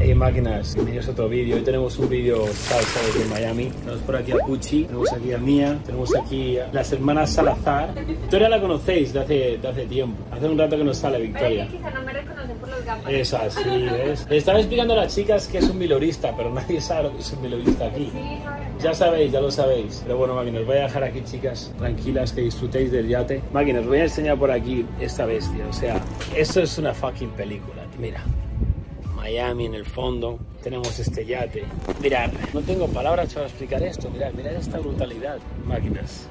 Hey máquinas, bienvenidos a otro vídeo. Hoy tenemos un vídeo salsa desde Miami. Tenemos por aquí a Pucci, tenemos aquí a Mía, tenemos aquí a las hermanas Salazar. Victoria la conocéis de hace, de hace tiempo. Hace un rato que nos sale Victoria. Quizá no me reconocen por los gafas. Es así, ¿ves? Le estaba explicando a las chicas que es un milorista, pero nadie sabe lo que es un milorista aquí. Ya sabéis, ya lo sabéis. Pero bueno, máquinas, voy a dejar aquí, chicas, tranquilas, que disfrutéis del yate. Máquinas, voy a enseñar por aquí esta bestia. O sea, esto es una fucking película. Mira, Miami en el fondo, tenemos este yate. Mirad, no tengo palabras para explicar esto. Mirad, mirad esta brutalidad, máquinas.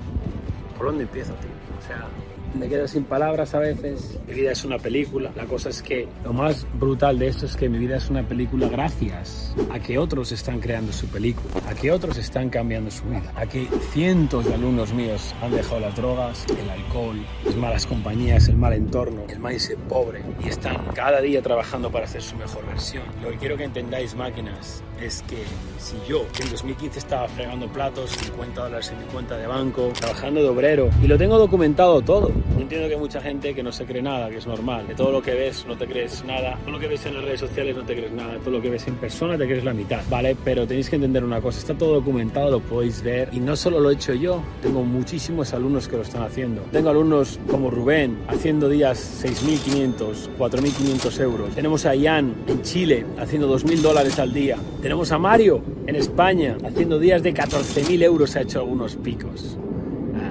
¿Por dónde empiezo, tío? O sea, me quedo sin palabras a veces. Mi vida es una película. La cosa es que lo más brutal de esto es que mi vida es una película gracias a que otros están creando su película, a que otros están cambiando su vida, a que cientos de alumnos míos han dejado las drogas, el alcohol, las malas compañías, el mal entorno, el mindset pobre y están cada día trabajando para hacer su mejor versión. Lo que quiero que entendáis, máquinas, es que si yo, que en 2015 estaba fregando platos, 50 dólares en mi cuenta de banco, trabajando de obrero, y lo tengo documentado todo. Entiendo que hay mucha gente que no se cree nada, que es normal. De todo lo que ves no te crees nada, todo lo que ves en las redes sociales no te crees nada, todo lo que ves en persona te crees la mitad, ¿vale? Pero tenéis que entender una cosa, está todo documentado, lo podéis ver, y no solo lo he hecho yo, tengo muchísimos alumnos que lo están haciendo. Tengo alumnos como Rubén haciendo días 6.500, 4.500 euros. Tenemos a Ian en Chile haciendo 2.000 dólares al día. Tenemos a Mario en España haciendo días de 14.000 euros, ha hecho algunos picos.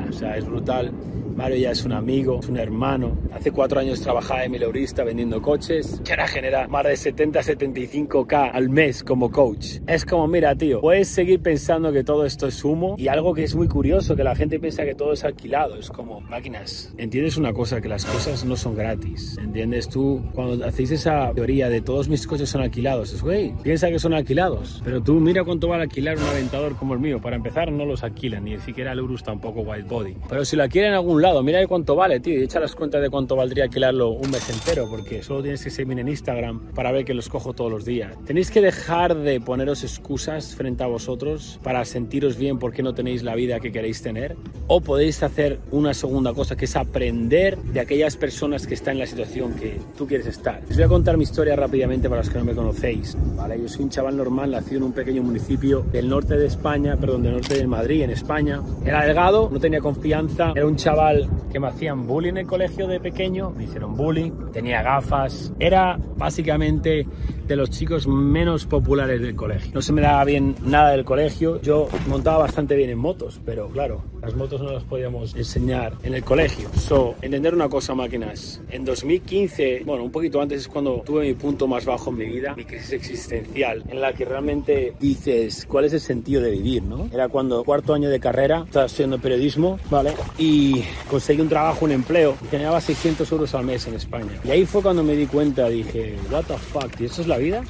O sea, es brutal. Mario ya es un amigo, es un hermano. Hace cuatro años trabajaba de mileurista vendiendo coches, que ahora genera más de 70, 75k al mes como coach. Es como, mira, tío, puedes seguir pensando que todo esto es humo y algo que es muy curioso, que la gente piensa que todo es alquilado. Es como máquinas. ¿Entiendes una cosa? Que las cosas no son gratis. ¿Entiendes tú? Cuando hacéis esa teoría de todos mis coches son alquilados, es, güey, piensa que son alquilados. Pero tú mira cuánto vale alquilar un aventador como el mío. Para empezar, no los alquilan, ni siquiera el Urus tampoco White Body. Pero si lo alquilan en algún lado, mira de cuánto vale, tío, y echa las cuentas de cuánto valdría alquilarlo un mes entero, porque solo tienes que seguirme en Instagram para ver que los cojo todos los días. Tenéis que dejar de poneros excusas frente a vosotros para sentiros bien porque no tenéis la vida que queréis tener, o podéis hacer una segunda cosa, que es aprender de aquellas personas que están en la situación que tú quieres estar. Os voy a contar mi historia rápidamente para los que no me conocéis, ¿vale? Yo soy un chaval normal, nacido en un pequeño municipio del norte de España, perdón, del norte de Madrid, en España. Era delgado, no tenía confianza, era un chaval que me hacían bullying en el colegio de pequeño, me hicieron bullying, tenía gafas, era básicamente de los chicos menos populares del colegio. No se me daba bien nada del colegio, yo montaba bastante bien en motos, pero claro, las motos no las podíamos enseñar en el colegio. So, entender una cosa, máquinas, en 2015, bueno, un poquito antes es cuando tuve mi punto más bajo en mi vida, mi crisis existencial, en la que realmente dices, ¿cuál es el sentido de vivir, no? Era cuando cuarto año de carrera, estaba estudiando periodismo, ¿vale? Y conseguí un trabajo, un empleo, y generaba 600 euros al mes en España. Y ahí fue cuando me di cuenta, dije, what the fuck, ¿y eso es la vida?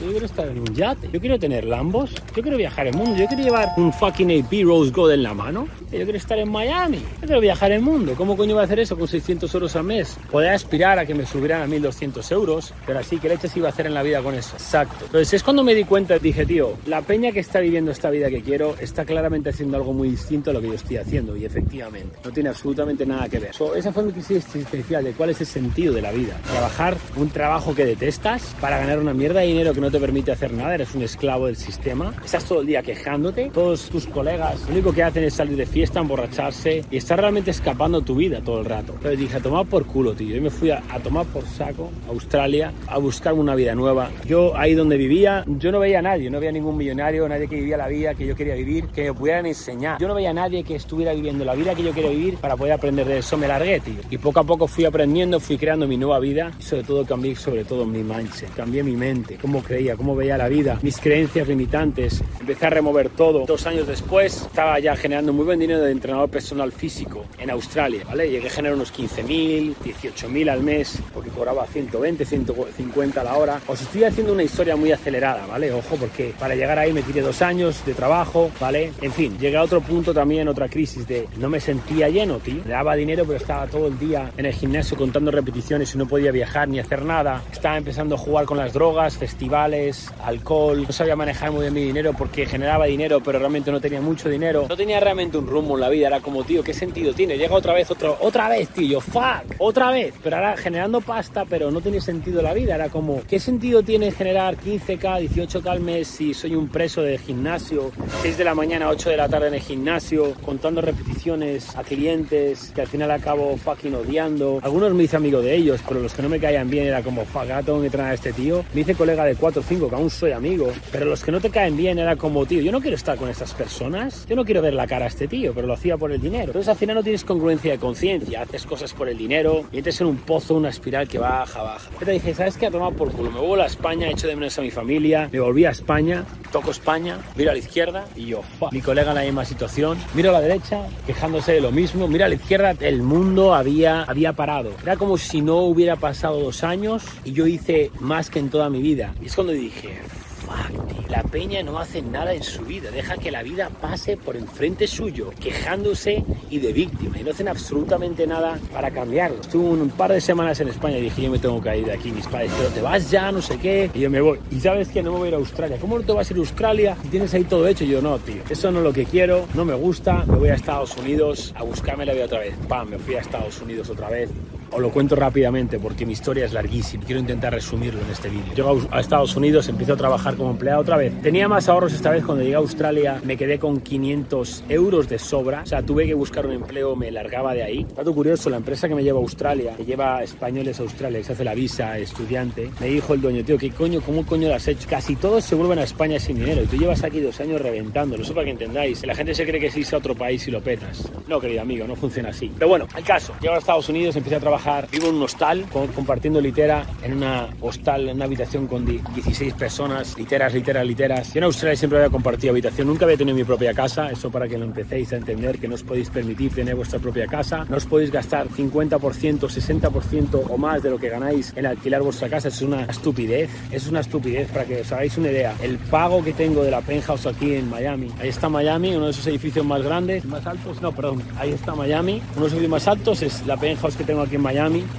Yo quiero estar en un yate, yo quiero tener Lambos, yo quiero viajar el mundo, yo quiero llevar un fucking AP Rose Gold en la mano, yo quiero estar en Miami, yo quiero viajar el mundo. ¿Cómo coño voy a hacer eso con 600 euros al mes? Podría aspirar a que me subieran a 1200 euros, pero así, ¿qué leches iba a hacer en la vida con eso? Exacto. Entonces es cuando me di cuenta, dije, tío, la peña que está viviendo esta vida que quiero está claramente haciendo algo muy distinto a lo que yo estoy haciendo, y efectivamente, no tiene absolutamente nada que ver. So, esa fue mi crisis existencial de cuál es el sentido de la vida. Trabajar un trabajo que detestas para ganar una mierda de dinero que no te permite hacer nada, eres un esclavo del sistema, estás todo el día quejándote, todos tus colegas lo único que hacen es salir de fiesta, emborracharse y estar realmente escapando tu vida todo el rato. Entonces dije, a tomar por culo, tío. Yo me fui a, a tomar por saco a Australia a buscarme una vida nueva. Yo ahí donde vivía, yo no veía a nadie, no veía ningún millonario, nadie que vivía la vida que yo quería vivir, que me pudieran enseñar. Yo no veía a nadie que estuviera viviendo la vida que yo quería vivir para poder aprender de eso. Me largué, tío. Y poco a poco fui aprendiendo, fui creando mi nueva vida y sobre todo cambié sobre todo mi mindset, cambié mi mente, cómo creía, cómo veía la vida, mis creencias limitantes. Empecé a remover todo. Dos años después estaba ya generando muy buen dinero de entrenador personal físico en Australia, ¿vale? Llegué a generar unos 15.000, 18.000 al mes porque cobraba 120, 150 a la hora. Os estoy haciendo una historia muy acelerada, ¿vale? Ojo, porque para llegar ahí me tiré dos años de trabajo, ¿vale? En fin, llegué a otro punto también, otra crisis de no me sentía lleno, tío. Me daba dinero, pero estaba todo el día en el gimnasio contando repeticiones y no podía viajar ni hacer nada. Estaba empezando a jugar con las drogas, festivales, alcohol, no sabía manejar muy bien mi dinero dinero porque generaba dinero, pero realmente no tenía mucho dinero. No tenía realmente un rumbo en la vida. Era como, tío, ¿qué sentido tiene? Llega otra vez, otro, otra vez, tío. Fuck, otra vez. Pero ahora generando pasta, pero no tiene sentido la vida. Era como, ¿qué sentido tiene generar 15k, 18k al mes si soy un preso de gimnasio? 6 de la mañana, 8 de la tarde en el gimnasio, contando repeticiones a clientes que al final acabo fucking odiando. Algunos me hice amigo de ellos, pero los que no me caían bien era como, fuck, ahora tengo que entrenar a este tío. Me hice colega de 4 o 5, que aún soy amigo. Pero los que no te caen bien era como, tío, yo no quiero estar con estas personas. Yo no quiero ver la cara a este tío, pero lo hacía por el dinero. Entonces al final no tienes congruencia de conciencia. Haces cosas por el dinero y entras en un pozo, una espiral que baja, baja. Pero dije, ¿sabes qué? A tomar por culo. Me vuelvo a España, echo de menos a mi familia. Me volví a España, toco España, miro a la izquierda y yo, fuck. Mi colega en la misma situación. Miro a la derecha, quejándose de lo mismo. Miro a la izquierda, el mundo había, había parado. Era como si no hubiera pasado dos años y yo hice más que en toda mi vida. Y es cuando dije, fuck, tío. La peña no hace nada en su vida, deja que la vida pase por enfrente suyo, quejándose y de víctima, y no hacen absolutamente nada para cambiarlo. Estuve un par de semanas en España y dije, yo me tengo que ir de aquí, mis padres, pero te vas ya, no sé qué, y yo me voy. Y sabes que no me voy a ir a Australia. ¿Cómo no te vas a ir a Australia si tienes ahí todo hecho? Y yo, no, tío, eso no es lo que quiero, no me gusta, me voy a Estados Unidos a buscarme la vida otra vez. Pam, me fui a Estados Unidos otra vez, os lo cuento rápidamente porque mi historia es larguísima. Quiero intentar resumirlo en este vídeo. Llego a Estados Unidos, empiezo a trabajar como empleado otra vez. Tenía más ahorros esta vez cuando llegué a Australia. Me quedé con 500 euros de sobra. O sea, tuve que buscar un empleo, me largaba de ahí. Dato curioso, la empresa que me lleva a Australia, que lleva españoles a Australia, que se hace la visa estudiante, me dijo el dueño, tío, ¿qué coño, cómo coño lo has hecho? Casi todos se vuelven a España sin dinero tú llevas aquí dos años reventándolo. Eso para que entendáis. La gente se cree que si irse a otro país y lo petas. No, querido amigo, no funciona así. Pero bueno, el caso. Llego a Estados Unidos, empecé a trabajar, vivo en unos hostal, compartiendo litera en una hostal, en una habitación con 16 personas, literas, literas, literas. Yo en Australia siempre había compartido habitación, nunca había tenido mi propia casa, eso para que lo empecéis a entender, que no os podéis permitir tener vuestra propia casa, no os podéis gastar 50%, 60% o más de lo que ganáis en alquilar vuestra casa, es una estupidez, es una estupidez, para que os hagáis una idea. El pago que tengo de la penthouse aquí en Miami, ahí está Miami, uno de esos edificios más grandes, más altos, no, perdón, ahí está Miami, uno de los edificios más altos es la penthouse que tengo aquí en Miami,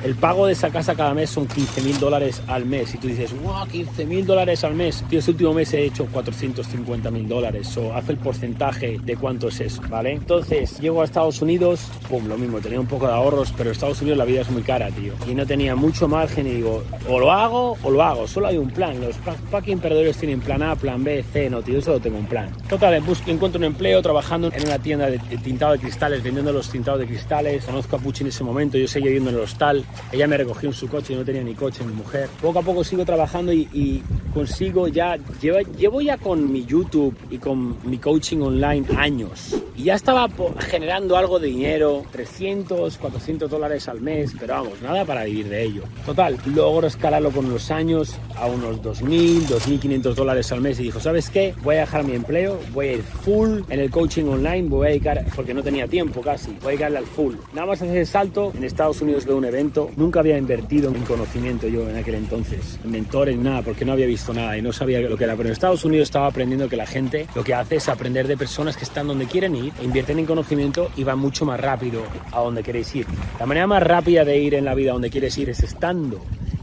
el pago de esa casa cada mes son 15 mil dólares al mes. Y tú dices, wow, 15 mil dólares al mes. Tío, este último mes he hecho 450 mil dólares. O hace el porcentaje de cuánto es eso, ¿vale? Entonces, llego a Estados Unidos, pum, lo mismo, tenía un poco de ahorros, pero en Estados Unidos la vida es muy cara, tío. Y no tenía mucho margen y digo, o lo hago o lo hago. Solo hay un plan. Los fucking perdedores tienen plan A, plan B, C, no, tío, solo tengo un plan. Total, busco, encuentro un empleo trabajando en una tienda de, tintado de cristales, vendiendo los tintados de cristales. Conozco a Pucci en ese momento, yo seguía viviendo en el hostal. Ella me recogió en su coche, y no tenía ni coche, mi mujer. Poco a poco sigo trabajando y, consigo ya, llevo, llevo ya con mi YouTube y con mi coaching online años. Y ya estaba generando algo de dinero, 300, 400 dólares al mes, pero vamos, nada para vivir de ello. Total, logro escalarlo con los años a unos 2.000, 2.500 dólares al mes y dijo, ¿sabes qué? Voy a dejar mi empleo, voy a ir full en el coaching online, voy a dedicar, porque no tenía tiempo casi, voy a dedicarle al full. Nada más hacer el salto, en Estados Unidos veo un evento, nunca había invertido en conocimiento yo en aquel entonces, en mentores, nada, porque no había visto nada y no sabía lo que era. Pero en Estados Unidos estaba aprendiendo que la gente lo que hace es aprender de personas que están donde quieren ir, e invierten en conocimiento y van mucho más rápido a donde queréis ir. La manera más rápida de ir en la vida a donde quieres ir es estando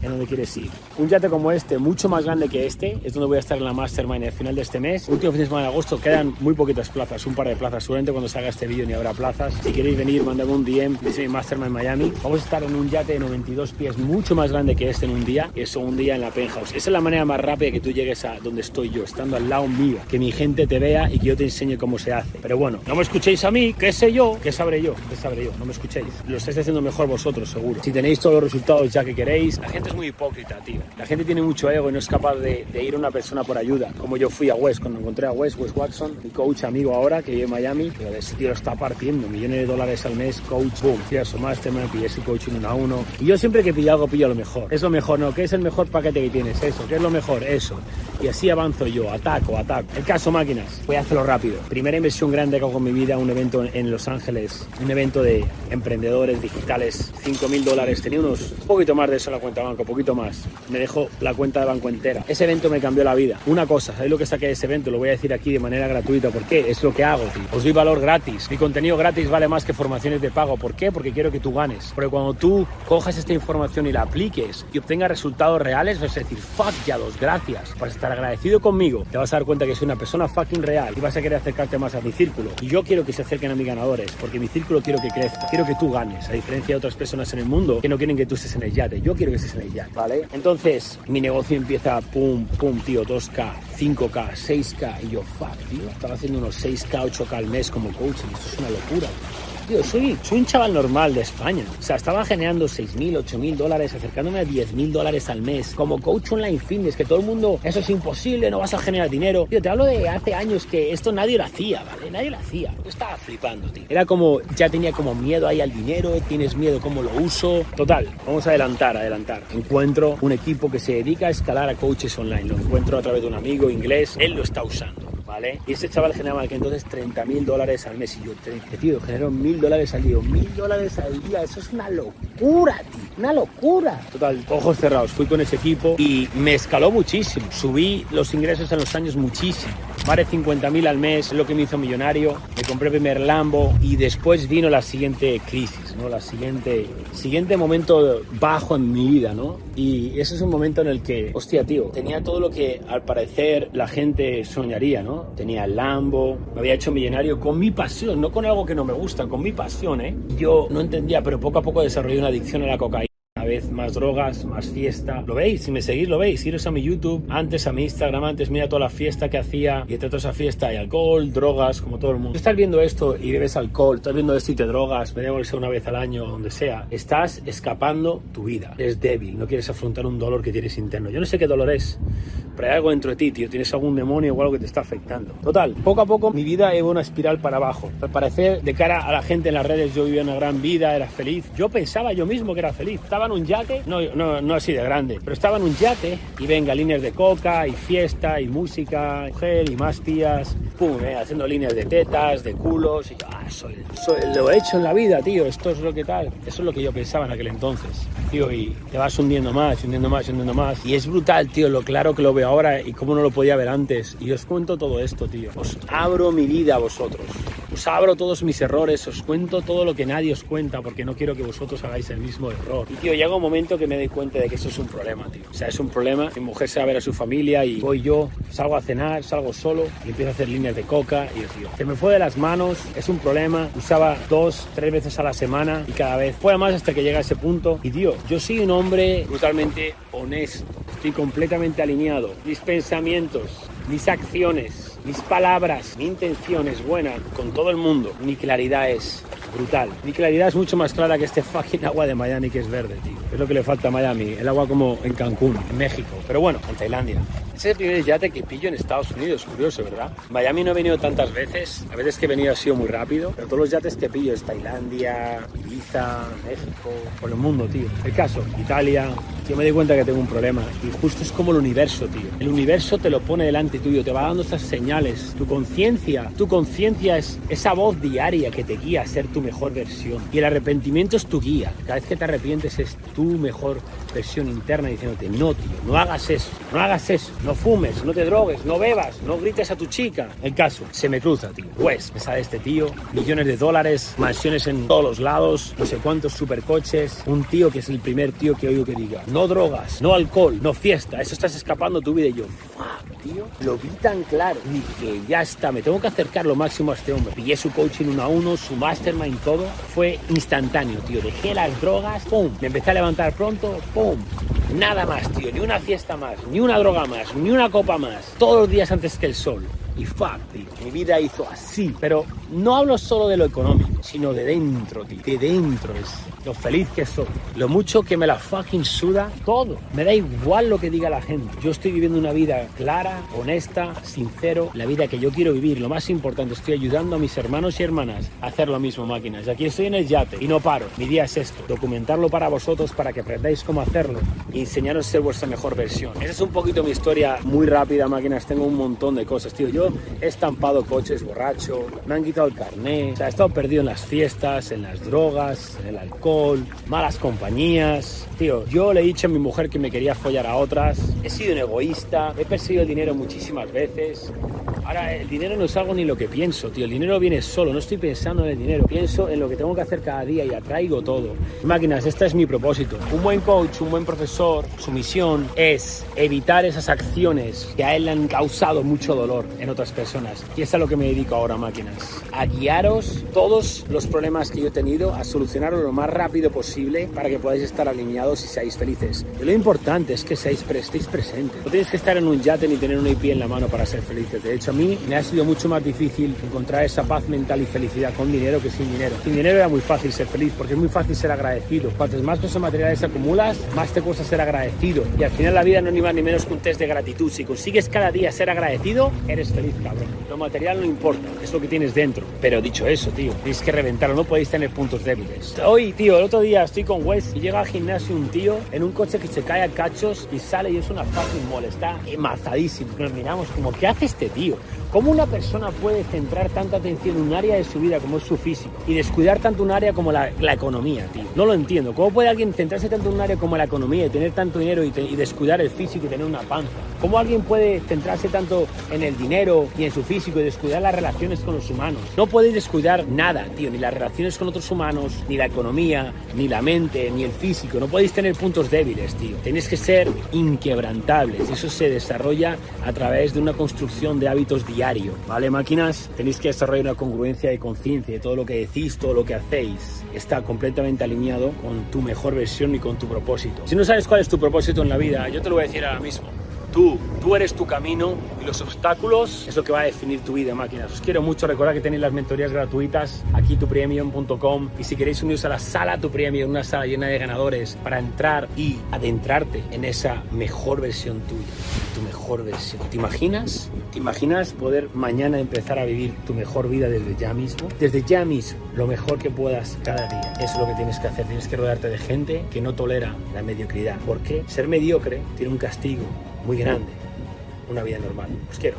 en donde quieres ir. Un yate como este, mucho más grande que este, es donde voy a estar en la Mastermind al final de este mes. Último fin de semana de agosto, quedan muy poquitas plazas, un par de plazas. Seguramente cuando salga este vídeo ni habrá plazas. Si queréis venir, mandadme un DM, dice mi Mastermind Miami. Vamos a estar en un yate de 92 pies, mucho más grande que este en un día. Y eso un día en la penthouse. Esa es la manera más rápida que tú llegues a donde estoy yo, estando al lado mío. Que mi gente te vea y que yo te enseñe cómo se hace. Pero bueno, no me escuchéis a mí, ¿qué sé yo? ¿Qué sabré yo? ¿Qué sabré yo? No me escuchéis. Lo estáis haciendo mejor vosotros, seguro. Si tenéis todos los resultados ya que queréis, la gente es muy hipócrita, tío. La gente tiene mucho ego y no es capaz de, ir a una persona por ayuda. Como yo fui a West, cuando encontré a West, West Watson, mi coach amigo ahora, que vive en Miami, pero ese tío lo está partiendo, millones de dólares al mes, coach, boom, fui a su mastermind, pillé ese coaching uno a uno. Y yo siempre que pillo algo, pillo lo mejor. Es lo mejor, ¿no? ¿Qué es el mejor paquete que tienes? Eso. ¿Qué es lo mejor? Eso. Y así avanzo yo, ataco, ataco. El caso máquinas, voy a hacerlo rápido. Primera inversión grande que hago con mi vida, un evento en Los Ángeles, un evento de emprendedores digitales, 5 mil dólares. Tenía unos un poquito más de eso en la cuenta banco, poquito más. Me dejó la cuenta de banco entera. Ese evento me cambió la vida. Una cosa, ¿sabéis lo que saqué de ese evento? Lo voy a decir aquí de manera gratuita. ¿Por qué? Es lo que hago, tío. Os doy valor gratis. Mi contenido gratis vale más que formaciones de pago. ¿Por qué? Porque quiero que tú ganes. Porque cuando tú cojas esta información y la apliques y obtengas resultados reales, vas a decir, fuck ya dos, gracias. Vas a estar agradecido conmigo. Te vas a dar cuenta que soy una persona fucking real y vas a querer acercarte más a mi círculo. Y yo quiero que se acerquen a mis ganadores, porque mi círculo quiero que crezca. Quiero que tú ganes, a diferencia de otras personas en el mundo que no quieren que tú estés en el yate. Yo quiero que estés en el ¿vale? Entonces, mi negocio empieza pum, pum, tío, 2K, 5K, 6K. Y yo, fuck, tío, estaba haciendo unos 6K, 8K al mes como coaching. Esto es una locura. Soy, soy un chaval normal de España. O sea, estaba generando 6.000, 8.000 dólares, acercándome a 10.000 dólares al mes. Como coach online fitness, que todo el mundo, eso es imposible, no vas a generar dinero. Tío, te hablo de hace años que esto nadie lo hacía, ¿vale? Nadie lo hacía. Yo estaba flipando, tío. Era como, ya tenía como miedo ahí al dinero, tienes miedo cómo lo uso. Total, vamos a adelantar, adelantar. Encuentro un equipo que se dedica a escalar a coaches online. Lo encuentro a través de un amigo inglés. Él lo está usando. ¿Vale? Y ese chaval generaba que entonces 30 mil dólares al mes y yo, tío, genero mil dólares al día, mil dólares al día, eso es una locura, tío, una locura. Total, ojos cerrados, fui con ese equipo y me escaló muchísimo, subí los ingresos en los años muchísimo. Más de 50 mil al mes, es lo que me hizo millonario. Me compré primer Lambo y después vino la siguiente crisis, ¿no? La siguiente, siguiente momento bajo en mi vida, ¿no? Y ese es un momento en el que, hostia, tío, tenía todo lo que al parecer la gente soñaría, ¿no? Tenía el Lambo, me había hecho millonario con mi pasión, no con algo que no me gusta, con mi pasión, ¿eh? Yo no entendía, pero poco a poco desarrollé una adicción a la cocaína vez más drogas, más fiesta. ¿Lo veis? Si me seguís, lo veis. Iros a mi YouTube, antes a mi Instagram, antes mira toda la fiesta que hacía y entre toda esa fiesta hay alcohol, drogas, como todo el mundo. Si estás viendo esto y bebes alcohol, estás viendo esto y te drogas, me debo una vez al año, donde sea, estás escapando tu vida. Eres débil, no quieres afrontar un dolor que tienes interno. Yo no sé qué dolor es, pero hay algo dentro de ti, tío. Tienes algún demonio o algo que te está afectando. Total, poco a poco mi vida iba una espiral para abajo. Al parecer, de cara a la gente en las redes, yo vivía una gran vida, era feliz. Yo pensaba yo mismo que era feliz. Estaba en un yate, no, no, no así de grande, pero estaba en un yate y venga, líneas de coca y fiesta y música, mujer y más tías, pum, eh, haciendo líneas de tetas, de culos. Y yo, ah, soy, soy, lo he hecho en la vida, tío. Esto es lo que tal. Eso es lo que yo pensaba en aquel entonces, tío. Y te vas hundiendo más, hundiendo más, hundiendo más. Y es brutal, tío, lo claro que lo veo ahora y cómo no lo podía ver antes. Y os cuento todo esto, tío. Os abro mi vida a vosotros. Os abro todos mis errores, os cuento todo lo que nadie os cuenta porque no quiero que vosotros hagáis el mismo error. Y tío, llega un momento que me doy cuenta de que eso es un problema, tío. O sea, es un problema. Mi mujer se va a ver a su familia y voy yo, salgo a cenar, salgo solo y empiezo a hacer líneas de coca y tío, se me fue de las manos, es un problema. Usaba dos, tres veces a la semana y cada vez fue más hasta que llega a ese punto. Y tío, yo soy un hombre brutalmente honesto. Estoy completamente alineado. Mis pensamientos, mis acciones, mis palabras, mi intención es buena con todo el mundo. Mi claridad es brutal. Mi claridad es mucho más clara que este fucking agua de Miami que es verde, tío. Es lo que le falta a Miami. El agua como en Cancún, en México. Pero bueno, en Tailandia. Ese es el primer yate que pillo en Estados Unidos, curioso, ¿verdad? Miami no he venido tantas veces, a veces que he venido ha sido muy rápido, pero todos los yates que pillo es Tailandia, Ibiza, México, por el mundo, tío. El caso, Italia, yo me di cuenta que tengo un problema y justo es como el universo, tío. El universo te lo pone delante tuyo, te va dando estas señales. Tu conciencia, tu conciencia es esa voz diaria que te guía a ser tu mejor versión. Y el arrepentimiento es tu guía. Cada vez que te arrepientes es tu mejor versión interna diciéndote, no, tío, no hagas eso, no hagas eso, no fumes, no te drogues, no bebas, no grites a tu chica. El caso, se me cruza, tío. Pues me sale este tío, millones de dólares, mansiones en todos los lados, no sé cuántos supercoches, un tío que es el primer tío que oigo que diga, no drogas, no alcohol, no fiesta, eso estás escapando tu vida. Y yo, fuck, lo vi tan claro. Y dije, ya está, me tengo que acercar lo máximo a este hombre. Pillé su coaching uno a uno, su mastermind, todo. Fue instantáneo, tío. Dejé las drogas, pum, me empecé a levantar pronto, pum. Nada más, tío, ni una fiesta más, ni una droga más, ni una copa más. Todos los días antes que el sol. Y fuck, tío, mi vida hizo así. Pero no hablo solo de lo económico, sino de dentro, tío. De dentro es lo feliz que soy. Lo mucho que me la fucking suda todo. Me da igual lo que diga la gente. Yo estoy viviendo una vida clara, honesta, sincero. La vida que yo quiero vivir. Lo más importante, estoy ayudando a mis hermanos y hermanas a hacer lo mismo, máquinas. Aquí estoy en el yate y no paro. Mi día es esto. Documentarlo para vosotros para que aprendáis cómo hacerlo y enseñaros a ser vuestra mejor versión. Esa es un poquito mi historia muy rápida, máquinas. Tengo un montón de cosas, tío. Yo he estampado coches borracho, me han quitado el carné, o sea, he estado perdido en las fiestas, en las drogas, en el alcohol, malas compañías. Tío, yo le he dicho a mi mujer que me quería follar a otras, he sido un egoísta, he perseguido el dinero muchísimas veces. Ahora, el dinero no es algo ni lo que pienso, tío. El dinero viene solo, no estoy pensando en el dinero. Pienso en lo que tengo que hacer cada día y atraigo todo. Máquinas, este es mi propósito. Un buen coach, un buen profesor, su misión es evitar esas acciones que a él le han causado mucho dolor en otras personas. Y es a lo que me dedico ahora, máquinas. A guiaros todos los problemas que yo he tenido, a solucionarlos lo más rápido posible para que podáis estar alineados y seáis felices. Y lo importante es que seáis, estéis presentes. No tienes que estar en un yate ni tener una IP en la mano para ser felices. De hecho, a mí me ha sido mucho más difícil encontrar esa paz mental y felicidad con dinero que sin dinero. Sin dinero era muy fácil ser feliz porque es muy fácil ser agradecido. Cuantas más cosas materiales acumulas, más te cuesta ser agradecido. Y al final la vida no es ni más ni menos que un test de gratitud. Si consigues cada día ser agradecido, eres feliz, cabrón. Lo material no importa, es lo que tienes dentro. Pero dicho eso, tío, tienes que reventarlo, no podéis tener puntos débiles. Hoy, tío, el otro día estoy con Wes y llega al gimnasio un tío en un coche que se cae a cachos y sale y es una fucking mole, está emazadísimo. Nos miramos como, ¿qué hace este tío? ¿Cómo una persona puede centrar tanta atención en un área de su vida como es su físico y descuidar tanto un área como la, la economía, tío? No lo entiendo. ¿Cómo puede alguien centrarse tanto en un área como la economía y tener tanto dinero y, te- y descuidar el físico y tener una panza? ¿Cómo alguien puede centrarse tanto en el dinero y en su físico y descuidar las relaciones con los humanos? No podéis descuidar nada, tío, ni las relaciones con otros humanos, ni la economía, ni la mente, ni el físico. No podéis tener puntos débiles, tío. Tenéis que ser inquebrantables eso se desarrolla a través de una construcción de hábitos diarios, ¿vale, máquinas? Tenéis que desarrollar una congruencia de conciencia de todo lo que decís, todo lo que hacéis. Está completamente alineado con tu mejor versión y con tu propósito. Si no sabes cuál es tu propósito en la vida, yo te lo voy a decir ahora mismo. Tú, tú eres tu camino y los obstáculos es lo que va a definir tu vida, máquinas. Os quiero mucho, recordad que tenéis las mentorías gratuitas aquí tupremium.com y si queréis uniros a la sala Tu Premium, una sala llena de ganadores para entrar y adentrarte en esa mejor versión tuya, tu mejor versión. ¿Te imaginas? ¿Te imaginas poder mañana empezar a vivir tu mejor vida desde ya mismo? Desde ya mismo, lo mejor que puedas cada día. Eso es lo que tienes que hacer. Tienes que rodearte de gente que no tolera la mediocridad. Porque ser mediocre tiene un castigo muy grande. Una vida normal. Os quiero.